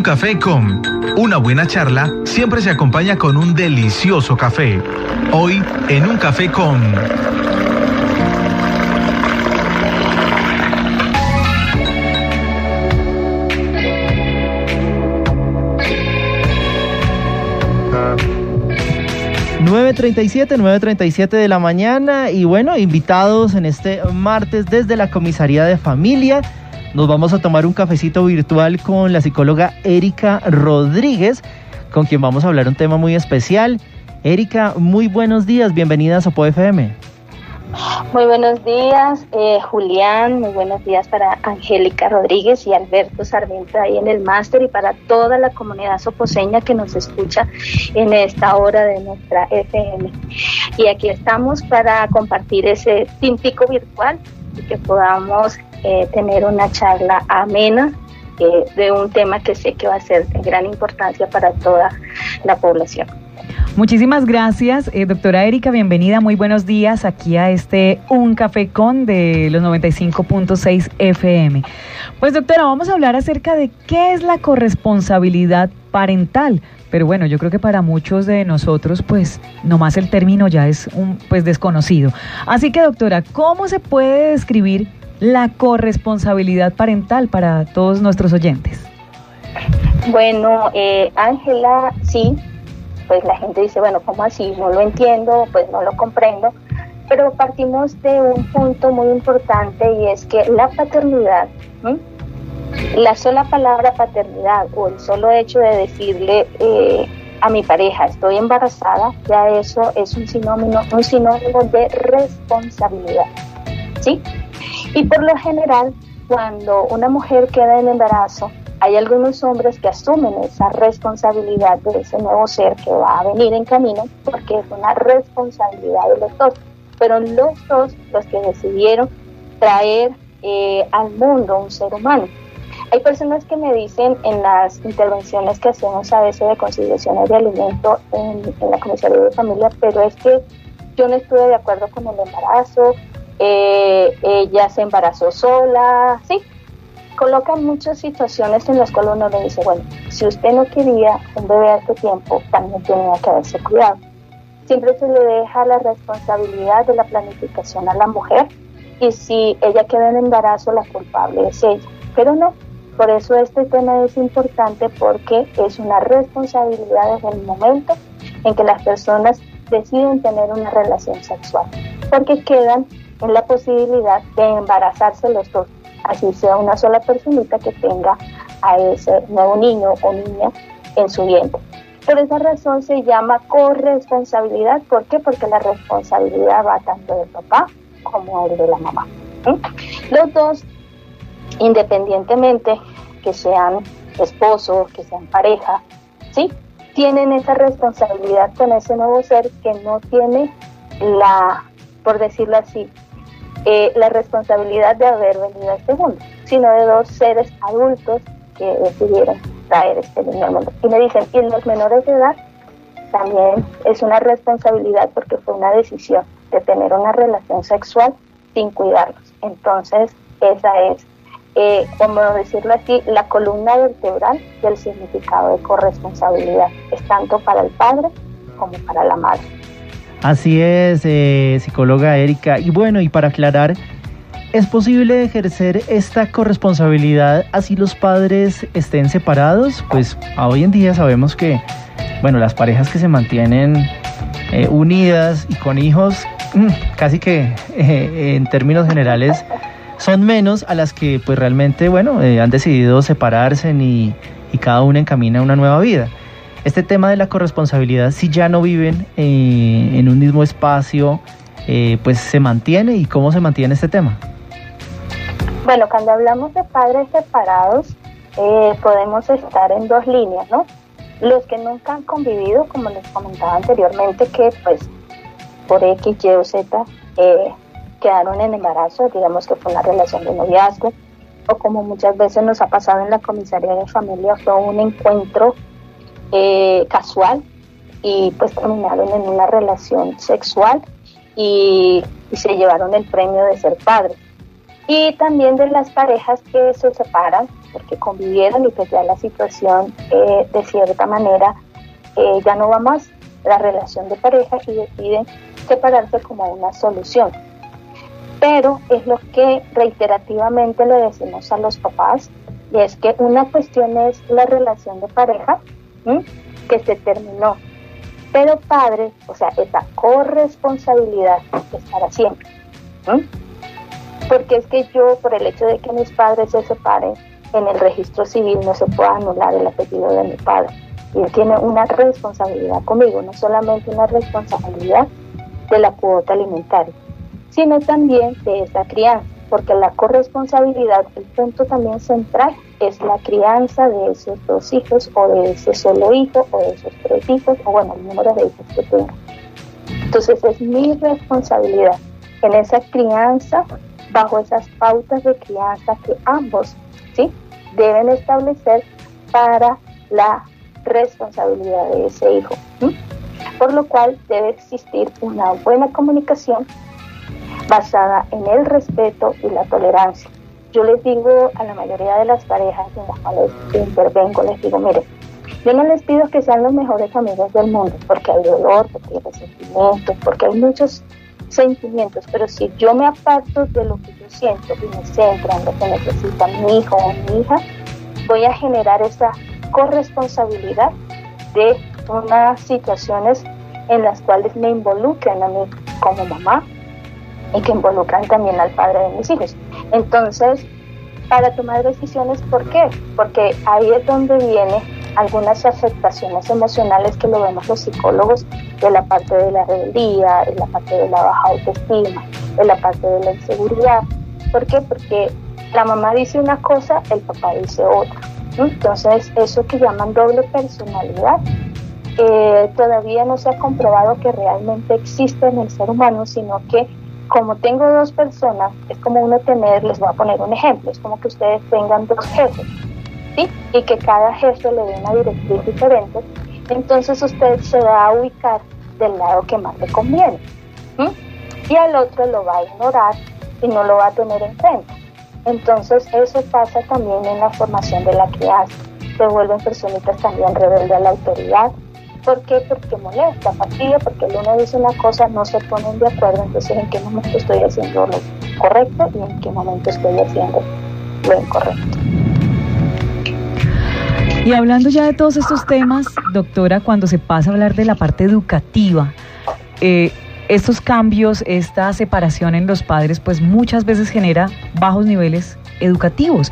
Un café con una buena charla siempre se acompaña con un delicioso café. Hoy en un café con... ...9.37, 9.37 de la mañana... ...y bueno, invitados en este martes desde la Comisaría de Familia... Nos vamos a tomar un cafecito virtual con la psicóloga Erika Rodríguez, con quien vamos a hablar un tema muy especial. Erika, muy buenos días, bienvenida a Sopo FM. Muy buenos días, eh, Julián, muy buenos días para Angélica Rodríguez y Alberto Sarmiento ahí en el máster y para toda la comunidad soposeña que nos escucha en esta hora de nuestra FM. Y aquí estamos para compartir ese tintico virtual y que podamos eh, tener una charla amena eh, de un tema que sé que va a ser de gran importancia para toda la población. Muchísimas gracias, eh, doctora Erika, bienvenida, muy buenos días aquí a este Un Café Con de los 95.6 FM. Pues doctora, vamos a hablar acerca de qué es la corresponsabilidad parental. Pero bueno, yo creo que para muchos de nosotros, pues, nomás el término ya es un pues desconocido. Así que, doctora, ¿cómo se puede describir la corresponsabilidad parental para todos nuestros oyentes? Bueno, eh, Ángela, sí, pues la gente dice, bueno, ¿cómo así? No lo entiendo, pues no lo comprendo, pero partimos de un punto muy importante y es que la paternidad, la sola palabra paternidad o el solo hecho de decirle eh, a mi pareja estoy embarazada, ya eso es un sinónimo, un sinónimo de responsabilidad, ¿sí? Y por lo general, cuando una mujer queda en embarazo, hay algunos hombres que asumen esa responsabilidad de ese nuevo ser que va a venir en camino, porque es una responsabilidad de los dos. Fueron los dos los que decidieron traer eh, al mundo un ser humano. Hay personas que me dicen en las intervenciones que hacemos a veces de conciliaciones de alimento en, la comisaría de familia, pero es que yo no estuve de acuerdo con el embarazo, eh, ella se embarazó sola, sí, colocan muchas situaciones en las cuales uno le dice, bueno, si usted no quería un bebé a este tiempo, también tenía que haberse cuidado. Siempre se le deja la responsabilidad de la planificación a la mujer y si ella queda en embarazo, la culpable es ella. Pero no, por eso este tema es importante porque es una responsabilidad desde el momento en que las personas deciden tener una relación sexual, porque quedan en la posibilidad de embarazarse los dos, así sea una sola personita que tenga a ese nuevo niño o niña en su vientre. Por esa razón se llama corresponsabilidad. ¿Por qué? Porque la responsabilidad va tanto del papá como el de la mamá. Los dos, independientemente que sean esposos, que sean pareja, ¿sí? tienen esa responsabilidad con ese nuevo ser que no tiene la, por decirlo así, eh, la responsabilidad de haber venido a este mundo, sino de dos seres adultos que decidieron traer este niño al mundo. Y me dicen, y los menores de edad también es una responsabilidad porque fue una decisión de tener una relación sexual sin cuidarlos. Entonces, esa es, eh, como decirlo así, la columna vertebral del significado de corresponsabilidad. Es tanto para el padre como para la madre. Así es, eh, psicóloga Erika. Y bueno, y para aclarar, ¿es posible ejercer esta corresponsabilidad así los padres estén separados? Pues hoy en día sabemos que, bueno, las parejas que se mantienen eh, unidas y con hijos, mm, casi que eh, en términos generales, son menos a las que pues realmente, bueno, han decidido separarse y, y cada una encamina una nueva vida este tema de la corresponsabilidad, si ya no viven eh, en un mismo espacio, eh, pues se mantiene y cómo se mantiene este tema. Bueno, cuando hablamos de padres separados, eh, podemos estar en dos líneas, ¿no? Los que nunca han convivido, como les comentaba anteriormente, que pues por X, Y o Z quedaron en embarazo, digamos que fue una relación de noviazgo, o como muchas veces nos ha pasado en la comisaría de familia, fue un encuentro eh, casual y pues terminaron en una relación sexual y, se llevaron el premio de ser padres. Y también de las parejas que se separan porque convivieron y pues ya la situación eh, de cierta manera eh, ya no va más la relación de pareja y deciden separarse como una solución. Pero es lo que reiterativamente le decimos a los papás, y es que una cuestión es la relación de pareja que se terminó, pero padre, o sea, esa corresponsabilidad es para siempre. Porque es que yo, por el hecho de que mis padres se separen, en el registro civil no se puede anular el apellido de mi padre. Y él tiene una responsabilidad conmigo, no solamente una responsabilidad de la cuota alimentaria, sino también de esta crianza, porque la corresponsabilidad, el punto también central, es la crianza de esos dos hijos o de ese solo hijo o de esos tres hijos o bueno, el número de hijos que tenga. Entonces es mi responsabilidad en esa crianza, bajo esas pautas de crianza que ambos ¿sí? deben establecer para la responsabilidad de ese hijo. Por lo cual debe existir una buena comunicación basada en el respeto y la tolerancia. Yo les digo a la mayoría de las parejas en las cuales intervengo, les digo, mire, yo no les pido que sean los mejores amigos del mundo, porque hay dolor, porque hay resentimiento, porque hay muchos sentimientos, pero si yo me aparto de lo que yo siento y me centro en lo que necesita mi hijo o mi hija, voy a generar esa corresponsabilidad de unas situaciones en las cuales me involucran a mí como mamá y que involucran también al padre de mis hijos. Entonces, para tomar decisiones, ¿por qué? Porque ahí es donde viene algunas afectaciones emocionales que lo vemos los psicólogos de la parte de la rebeldía, en la parte de la baja autoestima, en la parte de la inseguridad. ¿Por qué? Porque la mamá dice una cosa, el papá dice otra. Entonces, eso que llaman doble personalidad, eh, todavía no se ha comprobado que realmente existe en el ser humano, sino que como tengo dos personas, es como uno tener, les voy a poner un ejemplo, es como que ustedes tengan dos jefes y que cada jefe le dé una directriz diferente, entonces usted se va a ubicar del lado que más le conviene. Y al otro lo va a ignorar y no lo va a tener en cuenta. Entonces eso pasa también en la formación de la crianza. Se vuelven personitas también rebeldes a la autoridad. ¿Por qué? Porque molesta, fastidia, porque el uno dice una cosa, no se ponen de acuerdo, entonces en qué momento estoy haciendo lo correcto y en qué momento estoy haciendo lo incorrecto. Y hablando ya de todos estos temas, doctora, cuando se pasa a hablar de la parte educativa, eh, estos cambios, esta separación en los padres, pues muchas veces genera bajos niveles educativos.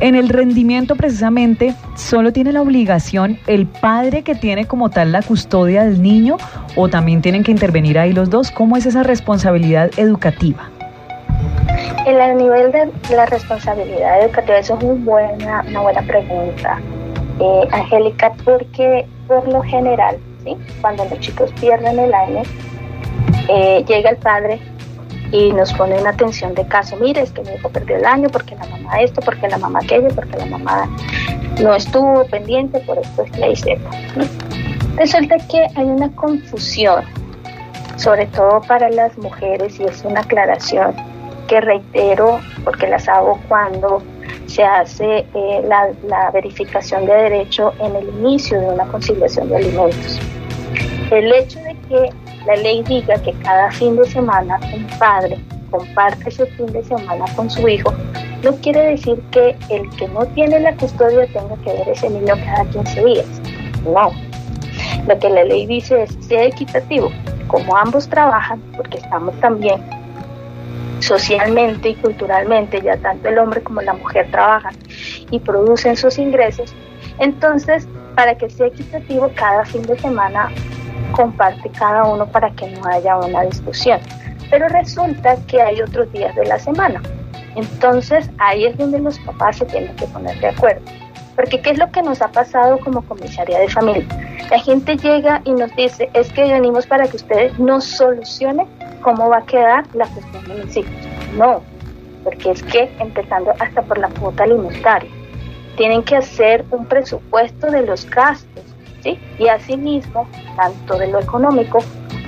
En el rendimiento precisamente solo tiene la obligación el padre que tiene como tal la custodia del niño o también tienen que intervenir ahí los dos. ¿Cómo es esa responsabilidad educativa? El nivel de la responsabilidad educativa, eso es muy buena, una buena pregunta. Eh, Angélica, porque por lo general, ¿sí? cuando los chicos pierden el año, eh, llega el padre y nos pone una atención de caso, mire, es que mi hijo perdió el año porque la mamá esto, porque la mamá aquello, porque la mamá no estuvo pendiente por esto, es que Z. Resulta que hay una confusión, sobre todo para las mujeres, y es una aclaración que reitero porque las hago cuando se hace eh, la, verificación de derecho en el inicio de una conciliación de alimentos. El hecho de que la ley diga que cada fin de semana un padre comparte ese fin de semana con su hijo, no quiere decir que el que no tiene la custodia tenga que ver ese niño cada 15 días. No. Lo que la ley dice es sea equitativo. Como ambos trabajan, porque estamos también socialmente y culturalmente, ya tanto el hombre como la mujer trabajan y producen sus ingresos, entonces para que sea equitativo cada fin de semana comparte cada uno para que no haya una discusión. Pero resulta que hay otros días de la semana. Entonces ahí es donde los papás se tienen que poner de acuerdo. Porque ¿qué es lo que nos ha pasado como comisaría de familia? La gente llega y nos dice, es que venimos para que ustedes nos solucionen cómo va a quedar la cuestión de mis hijos. No, porque es que empezando hasta por la cuota alimentaria, tienen que hacer un presupuesto de los gastos, ¿sí? Y asimismo, tanto de lo económico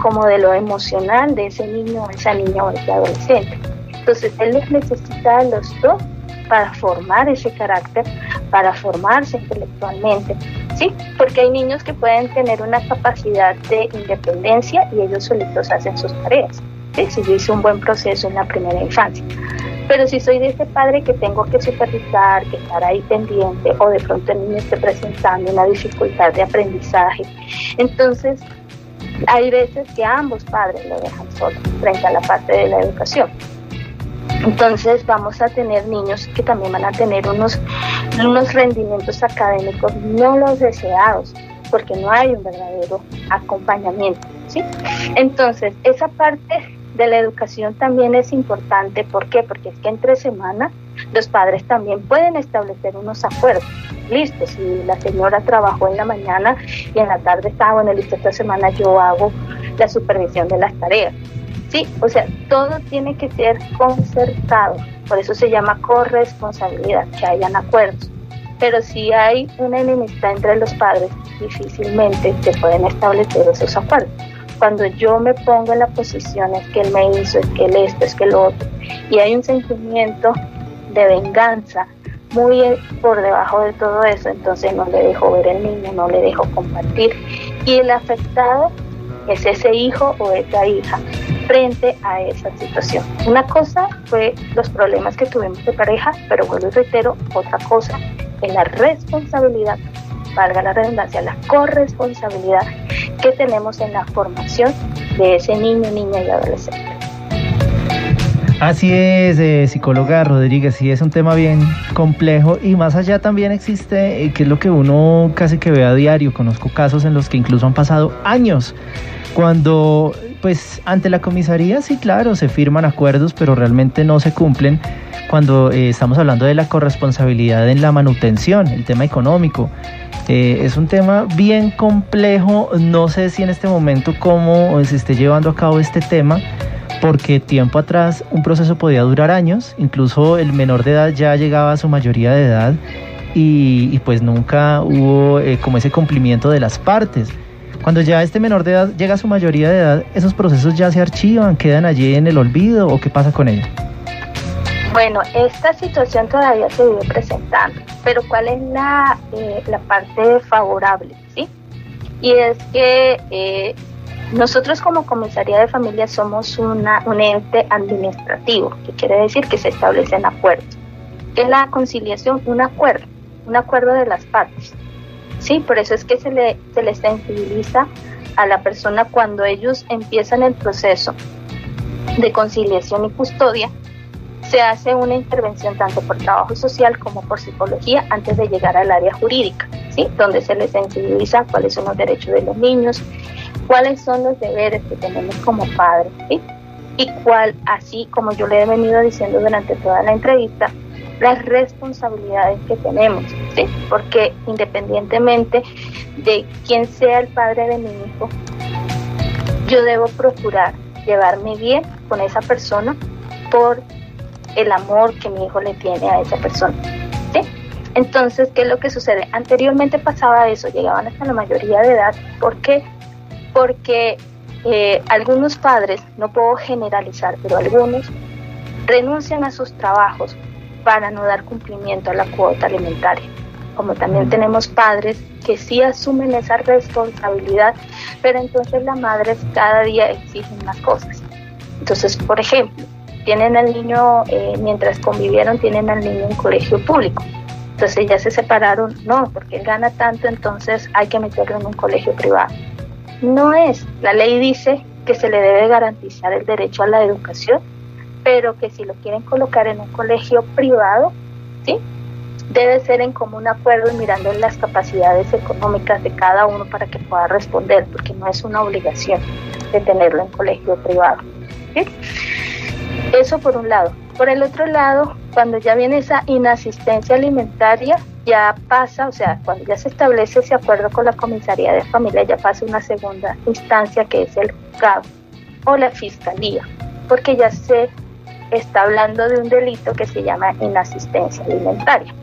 como de lo emocional de ese niño, esa niña o ese adolescente. Entonces, él les necesita a los dos para formar ese carácter, para formarse intelectualmente, ¿sí? Porque hay niños que pueden tener una capacidad de independencia y ellos solitos hacen sus tareas, ¿sí? si yo hice un buen proceso en la primera infancia. Pero si soy de ese padre que tengo que supervisar, que estar ahí pendiente, o de pronto el niño esté presentando una dificultad de aprendizaje, entonces hay veces que ambos padres lo dejan solo frente a la parte de la educación. Entonces vamos a tener niños que también van a tener unos, unos rendimientos académicos no los deseados, porque no hay un verdadero acompañamiento. ¿sí? Entonces, esa parte de la educación también es importante. ¿Por qué? Porque es que entre semanas los padres también pueden establecer unos acuerdos. Listo, si la señora trabajó en la mañana y en la tarde estaba, bueno, listo, esta semana yo hago la supervisión de las tareas. Sí, o sea, todo tiene que ser concertado, por eso se llama corresponsabilidad, que hayan acuerdos. Pero si hay una enemistad entre los padres, difícilmente se pueden establecer esos acuerdos. Cuando yo me pongo en la posición es que él me hizo, es que él esto, es que lo otro, y hay un sentimiento de venganza muy por debajo de todo eso, entonces no le dejo ver el niño, no le dejo compartir. Y el afectado es ese hijo o esa hija frente a esa situación. Una cosa fue los problemas que tuvimos de pareja, pero vuelvo y reitero, otra cosa es la responsabilidad, valga la redundancia, la corresponsabilidad que tenemos en la formación de ese niño, niña y adolescente. Así es, eh, psicóloga Rodríguez, sí es un tema bien complejo y más allá también existe, eh, que es lo que uno casi que ve a diario, conozco casos en los que incluso han pasado años cuando pues ante la comisaría sí, claro, se firman acuerdos, pero realmente no se cumplen cuando eh, estamos hablando de la corresponsabilidad en la manutención, el tema económico. Eh, es un tema bien complejo, no sé si en este momento cómo se esté llevando a cabo este tema, porque tiempo atrás un proceso podía durar años, incluso el menor de edad ya llegaba a su mayoría de edad y, pues nunca hubo eh, como ese cumplimiento de las partes. Cuando ya este menor de edad llega a su mayoría de edad, ¿esos procesos ya se archivan, quedan allí en el olvido o qué pasa con ellos? Bueno, esta situación todavía se vive presentando, pero ¿cuál es la, eh, la parte favorable? ¿sí? Y es que eh, nosotros como comisaría de familia somos una, un ente administrativo, que quiere decir que se establecen acuerdos. ¿Qué es la conciliación? Un acuerdo, un acuerdo de las partes. Sí, por eso es que se le, se le sensibiliza a la persona cuando ellos empiezan el proceso de conciliación y custodia, se hace una intervención tanto por trabajo social como por psicología antes de llegar al área jurídica, ¿sí? donde se les sensibiliza cuáles son los derechos de los niños, cuáles son los deberes que tenemos como padres, ¿sí? y cuál, así como yo le he venido diciendo durante toda la entrevista, las responsabilidades que tenemos. Porque independientemente de quién sea el padre de mi hijo, yo debo procurar llevarme bien con esa persona por el amor que mi hijo le tiene a esa persona. Entonces, ¿qué es lo que sucede? Anteriormente pasaba eso, llegaban hasta la mayoría de edad. ¿Por qué? Porque eh, algunos padres, no puedo generalizar, pero algunos renuncian a sus trabajos para no dar cumplimiento a la cuota alimentaria. Como también tenemos padres que sí asumen esa responsabilidad, pero entonces las madres cada día exigen más cosas. Entonces, por ejemplo, tienen al niño, eh, mientras convivieron, tienen al niño en colegio público. Entonces ya se separaron, no, porque él gana tanto, entonces hay que meterlo en un colegio privado. No es, la ley dice que se le debe garantizar el derecho a la educación pero que si lo quieren colocar en un colegio privado, ¿sí? Debe ser en común acuerdo y mirando las capacidades económicas de cada uno para que pueda responder, porque no es una obligación de tenerlo en colegio privado. ¿sí? Eso por un lado. Por el otro lado, cuando ya viene esa inasistencia alimentaria, ya pasa, o sea, cuando ya se establece ese acuerdo con la comisaría de familia, ya pasa una segunda instancia que es el juzgado o la fiscalía, porque ya se está hablando de un delito que se llama inasistencia alimentaria.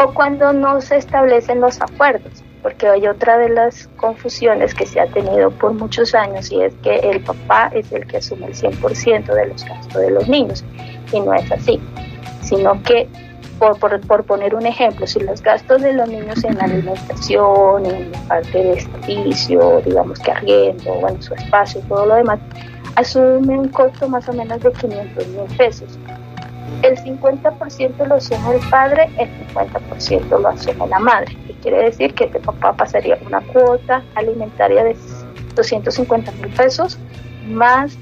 O cuando no se establecen los acuerdos, porque hay otra de las confusiones que se ha tenido por muchos años y es que el papá es el que asume el 100% de los gastos de los niños y no es así. sino que por, por, poner un ejemplo, si los gastos de los niños en alimentación, en parte de servicio, digamos que arriendo, bueno, su espacio y todo lo demás, asume un costo más o menos de 500 mil pesos. El 50% lo asume el padre, el 50% lo asume la madre. ¿Qué quiere decir? Que el papá pasaría una cuota alimentaria de 250 mil pesos más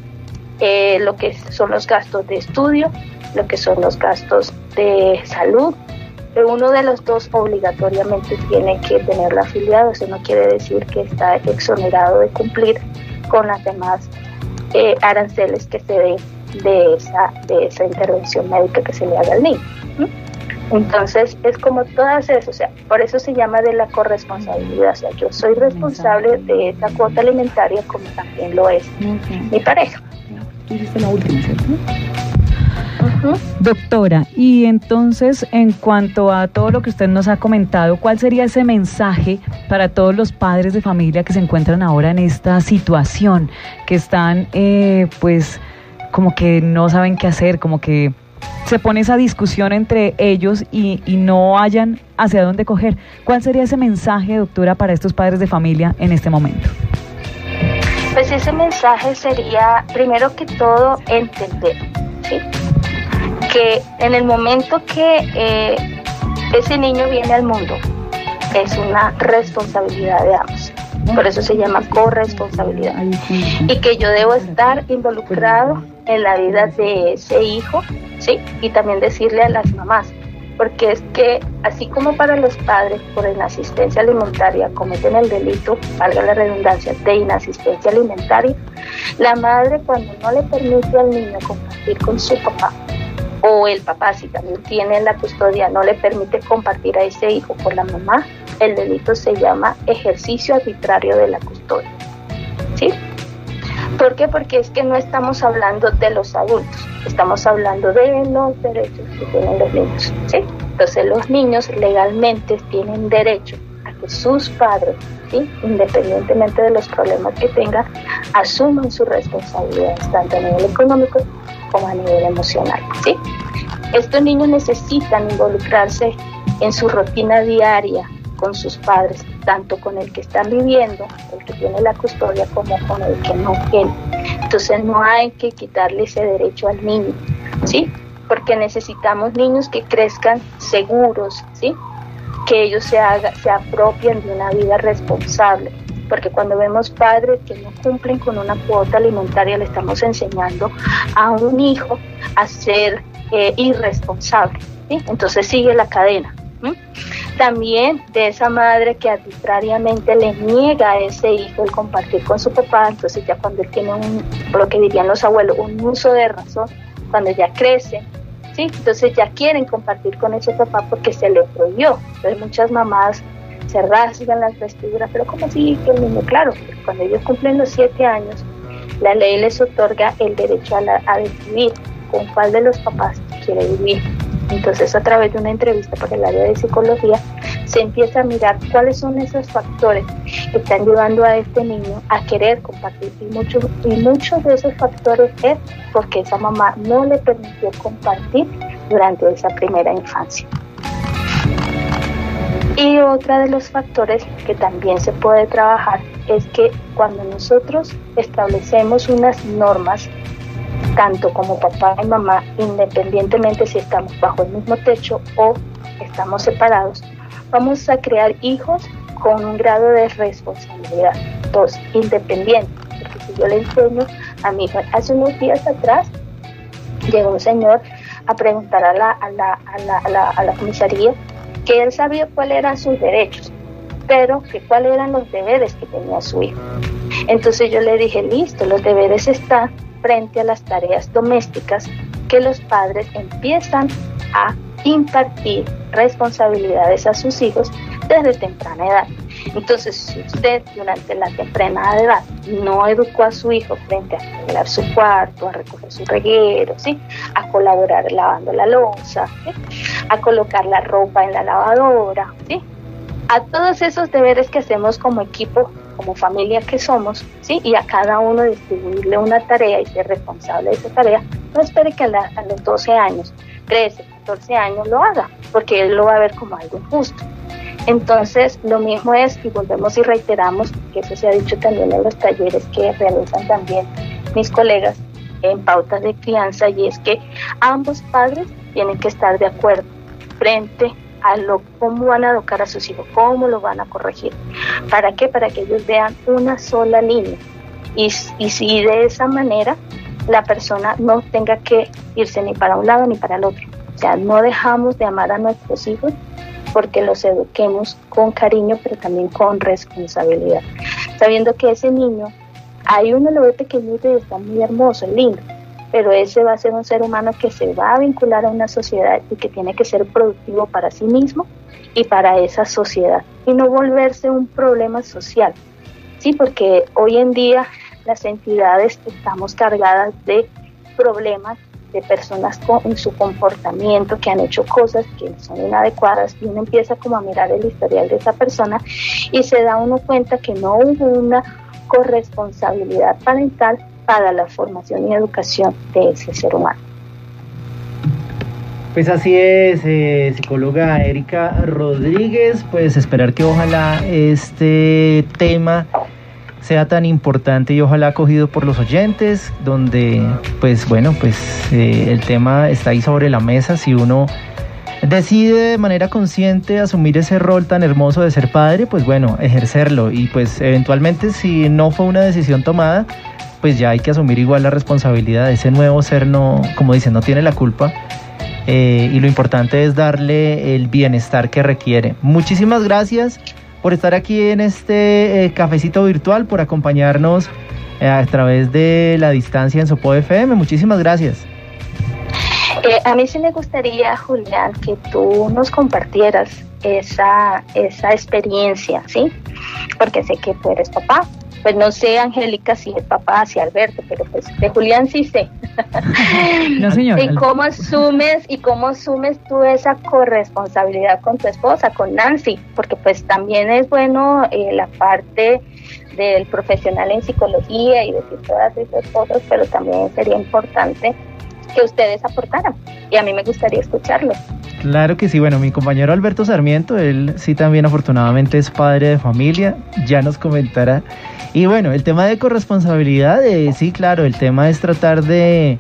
eh, lo que son los gastos de estudio, lo que son los gastos de salud. Uno de los dos obligatoriamente tiene que tenerlo afiliado, eso no quiere decir que está exonerado de cumplir con las demás eh, aranceles que se den de esa, de esa intervención médica que se le haga al niño. Entonces es como todas esas, o sea, por eso se llama de la corresponsabilidad, o sea, yo soy responsable de esa cuota alimentaria como también lo es mi pareja. la última, Doctora, y entonces en cuanto a todo lo que usted nos ha comentado, ¿cuál sería ese mensaje para todos los padres de familia que se encuentran ahora en esta situación, que están eh, pues como que no saben qué hacer, como que se pone esa discusión entre ellos y, y no hayan hacia dónde coger? ¿Cuál sería ese mensaje, doctora, para estos padres de familia en este momento? Pues ese mensaje sería, primero que todo, entender, ¿sí? Que en el momento que eh, ese niño viene al mundo, es una responsabilidad de ambos. Por eso se llama corresponsabilidad. Y que yo debo estar involucrado en la vida de ese hijo, ¿sí? Y también decirle a las mamás, porque es que así como para los padres por inasistencia alimentaria cometen el delito, valga la redundancia, de inasistencia alimentaria, la madre cuando no le permite al niño compartir con su papá o el papá si también tiene la custodia no le permite compartir a ese hijo con la mamá, el delito se llama ejercicio arbitrario de la custodia. ¿Sí? ¿Por qué? Porque es que no estamos hablando de los adultos, estamos hablando de los derechos que tienen los niños. ¿sí? Entonces los niños legalmente tienen derecho que sus padres, ¿sí? independientemente de los problemas que tengan, asuman sus responsabilidades, tanto a nivel económico como a nivel emocional. ¿sí? Estos niños necesitan involucrarse en su rutina diaria con sus padres, tanto con el que están viviendo, el que tiene la custodia, como con el que no tiene. Entonces no hay que quitarle ese derecho al niño, ¿sí? Porque necesitamos niños que crezcan seguros, ¿sí? Que ellos se, haga, se apropien de una vida responsable, porque cuando vemos padres que no cumplen con una cuota alimentaria, le estamos enseñando a un hijo a ser eh, irresponsable. Entonces sigue la cadena. También de esa madre que arbitrariamente le niega a ese hijo el compartir con su papá, entonces ya cuando él tiene un, lo que dirían los abuelos, un uso de razón, cuando ya crece, ¿sí? entonces ya quieren compartir con ese papá porque se le prohibió. Entonces muchas mamás se rasgan las vestiduras, pero como así que el niño? Claro, cuando ellos cumplen los siete años, la ley les otorga el derecho a, a decidir con cuál de los papás quiere vivir. Entonces, a través de una entrevista por el área de psicología, se empieza a mirar cuáles son esos factores que están llevando a este niño a querer compartir. Y, muchos y de esos factores es porque esa mamá no le permitió compartir durante esa primera infancia. Y otro de los factores que también se puede trabajar es que cuando nosotros establecemos unas normas, tanto como papá y mamá, independientemente si estamos bajo el mismo techo o estamos separados, vamos a crear hijos con un grado de responsabilidad. Dos, independiente. Porque si yo le enseño a mi hija, hace unos días atrás llegó un señor a preguntar a la, a la, a la, a la, a la comisaría que él sabía cuáles eran sus derechos, pero que cuáles eran los deberes que tenía su hijo. Entonces yo le dije, listo, los deberes están frente a las tareas domésticas que los padres empiezan a impartir responsabilidades a sus hijos desde temprana edad. Entonces, si usted durante la temprana edad no educó a su hijo frente a arreglar su cuarto, a recoger su reguero, ¿sí? a colaborar lavando la losa, a colocar la ropa en la lavadora, ¿sí? a todos esos deberes que hacemos como equipo, como familia que somos, ¿sí? y a cada uno distribuirle una tarea y ser responsable de esa tarea, no espere que a, los 12 años, 13, 14 años lo haga, porque él lo va a ver como algo injusto. Entonces, lo mismo es, y volvemos y reiteramos, que eso se ha dicho también en los talleres que realizan también mis colegas en pautas de crianza, y es que ambos padres tienen que estar de acuerdo frente a lo cómo van a educar a sus hijos, cómo lo van a corregir. ¿Para qué? Para que ellos vean una sola línea. Y, y si de esa manera la persona no tenga que irse ni para un lado ni para el otro. O sea, no dejamos de amar a nuestros hijos porque los eduquemos con cariño, pero también con responsabilidad. Sabiendo que ese niño, hay uno lo ve pequeñito y está muy hermoso, lindo, pero ese va a ser un ser humano que se va a vincular a una sociedad y que tiene que ser productivo para sí mismo y para esa sociedad y no volverse un problema social. Sí, porque hoy en día las entidades estamos cargadas de problemas de personas con, en su comportamiento que han hecho cosas que son inadecuadas y uno empieza como a mirar el historial de esa persona y se da uno cuenta que no hubo una corresponsabilidad parental para la formación y educación de ese ser humano. Pues así es, eh, psicóloga Erika Rodríguez, pues esperar que ojalá este tema sea tan importante y ojalá acogido por los oyentes, donde pues bueno, pues eh, el tema está ahí sobre la mesa, si uno decide de manera consciente asumir ese rol tan hermoso de ser padre, pues bueno, ejercerlo y pues eventualmente si no fue una decisión tomada, pues ya hay que asumir igual la responsabilidad ese nuevo ser, no, como dicen, no tiene la culpa. Eh, y lo importante es darle el bienestar que requiere. Muchísimas gracias por estar aquí en este eh, cafecito virtual, por acompañarnos eh, a través de la distancia en Sopo FM. Muchísimas gracias. Eh, a mí sí me gustaría, Julián, que tú nos compartieras esa, esa experiencia, ¿sí? Porque sé que tú eres papá, pues no sé, Angélica, si es papá, si Alberto, pero pues de Julián sí sé. no, señor. ¿Y cómo asumes, y cómo asumes tú esa corresponsabilidad con tu esposa, con Nancy? Porque pues también es bueno eh, la parte del profesional en psicología y decir todas esas cosas, pero también sería importante que ustedes aportaran. Y a mí me gustaría escucharlo. Claro que sí, bueno, mi compañero Alberto Sarmiento, él sí también afortunadamente es padre de familia, ya nos comentará y bueno, el tema de corresponsabilidad, eh, sí, claro, el tema es tratar de,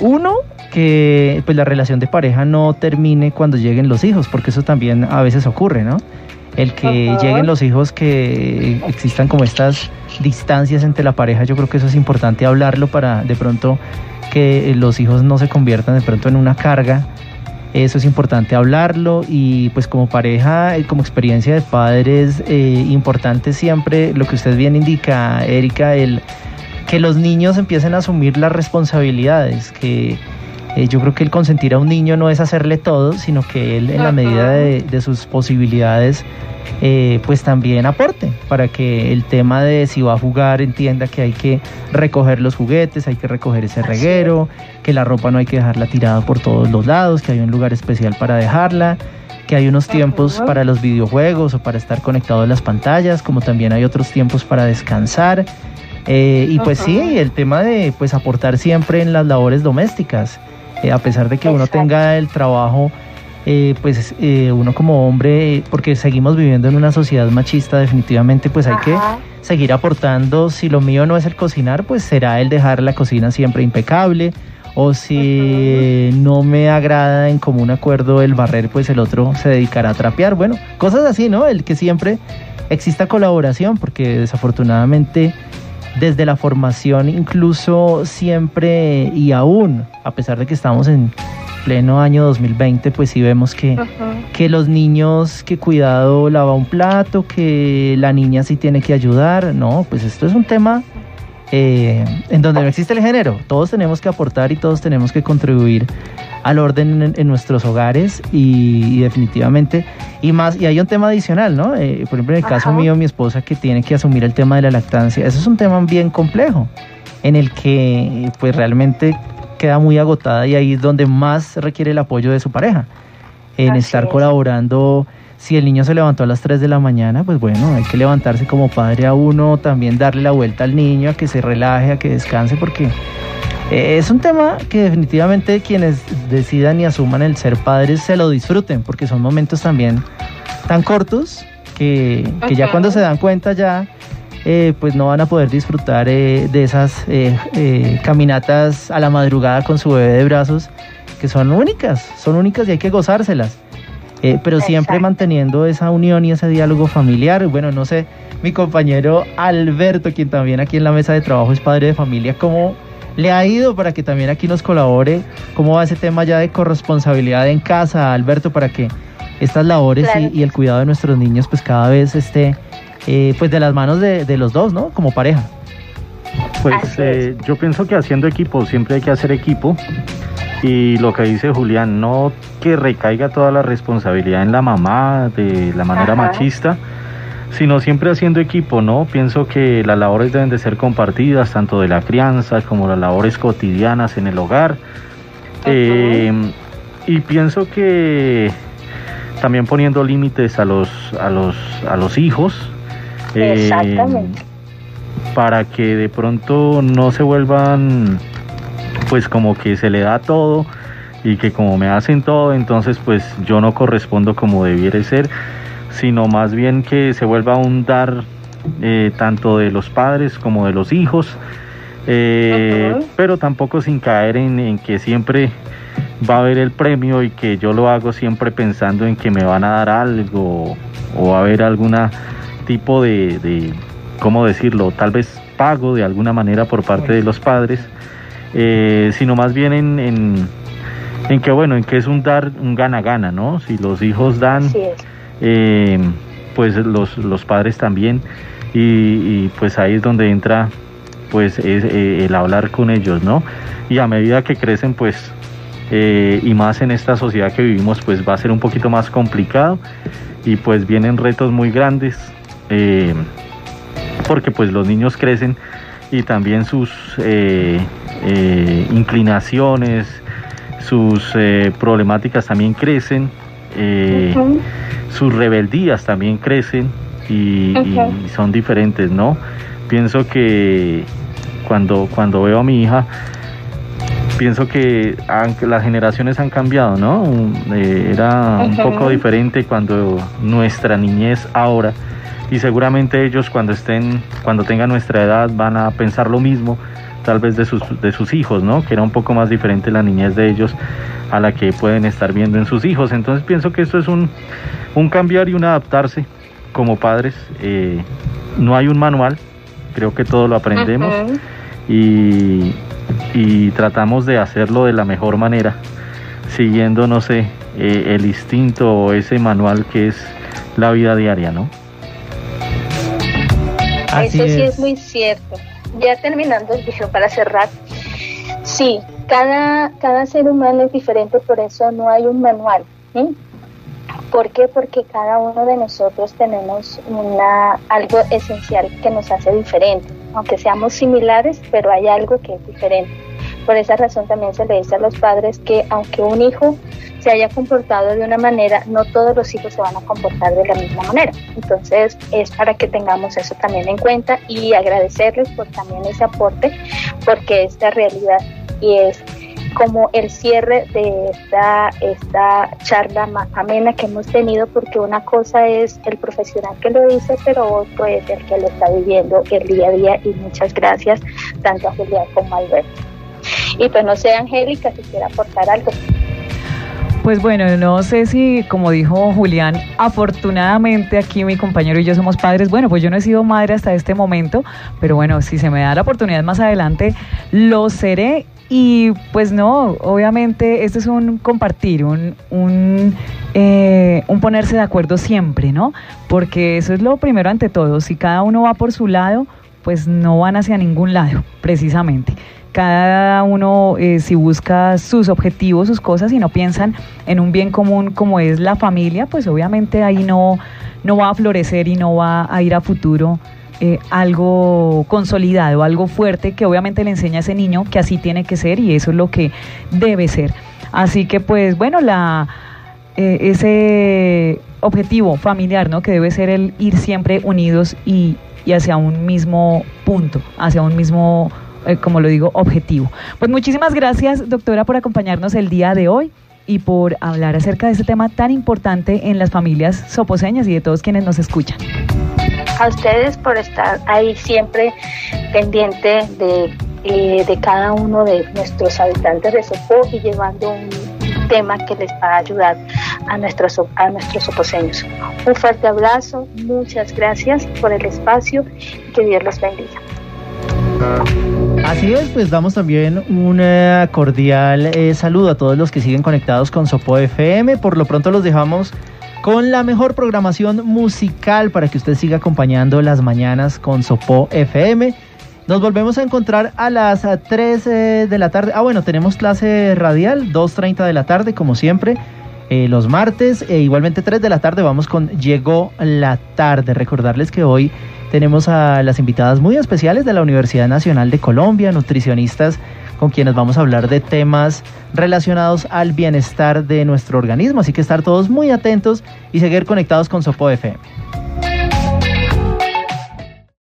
uno, que pues la relación de pareja no termine cuando lleguen los hijos, porque eso también a veces ocurre, ¿no? El que lleguen los hijos, que existan como estas distancias entre la pareja, yo creo que eso es importante hablarlo para de pronto que los hijos no se conviertan de pronto en una carga eso es importante hablarlo y pues como pareja, como experiencia de padres, eh, importante siempre lo que usted bien indica, Erika, el que los niños empiecen a asumir las responsabilidades, que eh, yo creo que el consentir a un niño no es hacerle todo, sino que él en la medida de, sus posibilidades eh, pues también aporte para que el tema de si va a jugar entienda que hay que recoger los juguetes, hay que recoger ese reguero, que la ropa no hay que dejarla tirada por todos los lados, que hay un lugar especial para dejarla que hay unos tiempos para los videojuegos o para estar conectado a las pantallas, como también hay otros tiempos para descansar. Eh, y pues sí, el tema de pues aportar siempre en las labores domésticas. Eh, a pesar de que uno tenga el trabajo, eh, pues eh, uno como hombre, porque seguimos viviendo en una sociedad machista, definitivamente pues hay que seguir aportando. Si lo mío no es el cocinar, pues será el dejar la cocina siempre impecable. O si no me agrada en común acuerdo el barrer, pues el otro se dedicará a trapear. Bueno, cosas así, ¿no? El que siempre exista colaboración, porque desafortunadamente desde la formación incluso siempre y aún, a pesar de que estamos en pleno año 2020, pues sí vemos que, que los niños, que cuidado lava un plato, que la niña sí tiene que ayudar, no, pues esto es un tema eh, en donde no existe el género, todos tenemos que aportar y todos tenemos que contribuir al orden en, nuestros hogares y, definitivamente, y más, y hay un tema adicional, ¿no? Eh, por ejemplo, en el caso mío, mi esposa que tiene que asumir el tema de la lactancia, eso es un tema bien complejo, en el que pues realmente queda muy agotada y ahí es donde más requiere el apoyo de su pareja, en estar colaborando. Si el niño se levantó a las 3 de la mañana, pues bueno, hay que levantarse como padre a uno, también darle la vuelta al niño, a que se relaje, a que descanse, porque Eh, es un tema que definitivamente quienes decidan y asuman el ser padres se lo disfruten, porque son momentos también tan cortos que, ya cuando se dan cuenta ya eh, pues no van a poder disfrutar eh, de esas caminatas a la madrugada con su bebé de brazos, que son únicas, son únicas y hay que gozárselas. Pero siempre manteniendo esa unión y ese diálogo familiar. Bueno, no sé, mi compañero Alberto, quien también aquí en la mesa de trabajo es padre de familia, ¿cómo le ha ido para que también aquí nos colabore? ¿Cómo va ese tema ya de corresponsabilidad en casa, Alberto, para que estas labores y, el cuidado de nuestros niños pues cada vez esté eh, pues de las manos de, los dos, ¿no? Como pareja. Pues eh, yo pienso que haciendo equipo siempre hay que hacer equipo y lo que dice Julián, no que recaiga toda la responsabilidad en la mamá de la manera machista, sino siempre haciendo equipo, ¿no? Pienso que las labores deben de ser compartidas, tanto de la crianza como las labores cotidianas en el hogar. Eh, y pienso que también poniendo límites a los, a los, a los hijos. Eh, para que de pronto no se vuelvan, pues como que se le da todo y que como me hacen todo, entonces pues yo no correspondo como debiera ser sino más bien que se vuelva un dar eh, tanto de los padres como de los hijos, eh, pero tampoco sin caer en, que siempre va a haber el premio y que yo lo hago siempre pensando en que me van a dar algo o a haber alguna tipo de, de ¿cómo decirlo? Tal vez pago de alguna manera por parte de los padres, eh, sino más bien en, en, en, que, bueno, en que es un dar, un gana-gana, ¿no? Si los hijos dan eh, pues los, los padres también y, pues ahí es donde entra pues es, eh, el hablar con ellos, ¿no? Y a medida que crecen pues eh, y más en esta sociedad que vivimos pues va a ser un poquito más complicado y pues vienen retos muy grandes porque pues los niños crecen y también sus inclinaciones, sus problemáticas también crecen sus rebeldías también crecen y, son diferentes, ¿no? Pienso que cuando, cuando veo a mi hija, pienso que las generaciones han cambiado, ¿no? Eh, era un poco diferente cuando nuestra niñez ahora y seguramente ellos cuando estén, cuando tengan nuestra edad van a pensar lo mismo, tal vez de sus, de sus hijos, ¿no? Que era un poco más diferente la niñez de ellos a la que pueden estar viendo en sus hijos. Entonces pienso que esto es un, un cambiar y un adaptarse como padres. Eh, no hay un manual, creo que todo lo aprendemos y, y, tratamos de hacerlo de la mejor manera, siguiendo, no sé, eh, el instinto o ese manual que es la vida diaria, ¿no? Eso sí es muy cierto. Ya terminando el video para cerrar, sí, cada, cada ser humano es diferente, por eso no hay un manual. ¿Por qué? Porque cada uno de nosotros tenemos una, algo esencial que nos hace diferente, aunque seamos similares, pero hay algo que es diferente. Por esa razón también se le dice a los padres que aunque un hijo se haya comportado de una manera, no todos los hijos se van a comportar de la misma manera. Entonces es para que tengamos eso también en cuenta y agradecerles por también ese aporte, porque esta realidad y es como el cierre de esta, esta charla amena que hemos tenido, porque una cosa es el profesional que lo dice, pero otro es el que lo está viviendo el día a día. Y muchas gracias tanto a Julián como a Alberto. Y pues no sé, Angélica, si quiere aportar algo. Pues bueno, no sé si, como dijo Julián, afortunadamente aquí mi compañero y yo somos padres. Bueno, pues yo no he sido madre hasta este momento, pero bueno, si se me da la oportunidad más adelante, lo seré y pues no, obviamente esto es un compartir, un, un, eh, un, ponerse de acuerdo siempre, ¿no? Porque eso es lo primero ante todo. Si cada uno va por su lado, pues no van hacia ningún lado, precisamente. Cada uno, eh, si busca sus objetivos, sus cosas y no piensan en un bien común como es la familia, pues obviamente ahí no, no va a florecer y no va a ir a futuro eh, algo consolidado, algo fuerte que obviamente le enseña a ese niño que así tiene que ser y eso es lo que debe ser. Así que pues bueno, la, eh, ese objetivo familiar, ¿no? Que debe ser el ir siempre unidos y, y hacia un mismo punto, hacia un mismo eh, como lo digo, objetivo. Pues muchísimas gracias, doctora, por acompañarnos el día de hoy y por hablar acerca de este tema tan importante en las familias soposeñas y de todos quienes nos escuchan. A ustedes por estar ahí siempre pendiente de, eh, de cada uno de nuestros habitantes de Sopó y llevando un tema que les va a ayudar a nuestros, a nuestros soposeños. Un fuerte abrazo, muchas gracias por el espacio y que Dios los bendiga. Así es, pues damos también un eh, cordial eh, saludo a todos los que siguen conectados con Sopo FM. Por lo pronto los dejamos con la mejor programación musical para que usted siga acompañando las mañanas con Sopo FM. Nos volvemos a encontrar a las 3 eh, de la tarde. Ah, bueno, tenemos clase radial, 2.30 de la tarde, como siempre. Los martes, e igualmente 3 de la tarde vamos con Llegó la tarde. Recordarles que hoy tenemos a las invitadas muy especiales de la Universidad Nacional de Colombia, nutricionistas con quienes vamos a hablar de temas relacionados al bienestar de nuestro organismo. Así que estar todos muy atentos y seguir conectados con Sopo FM.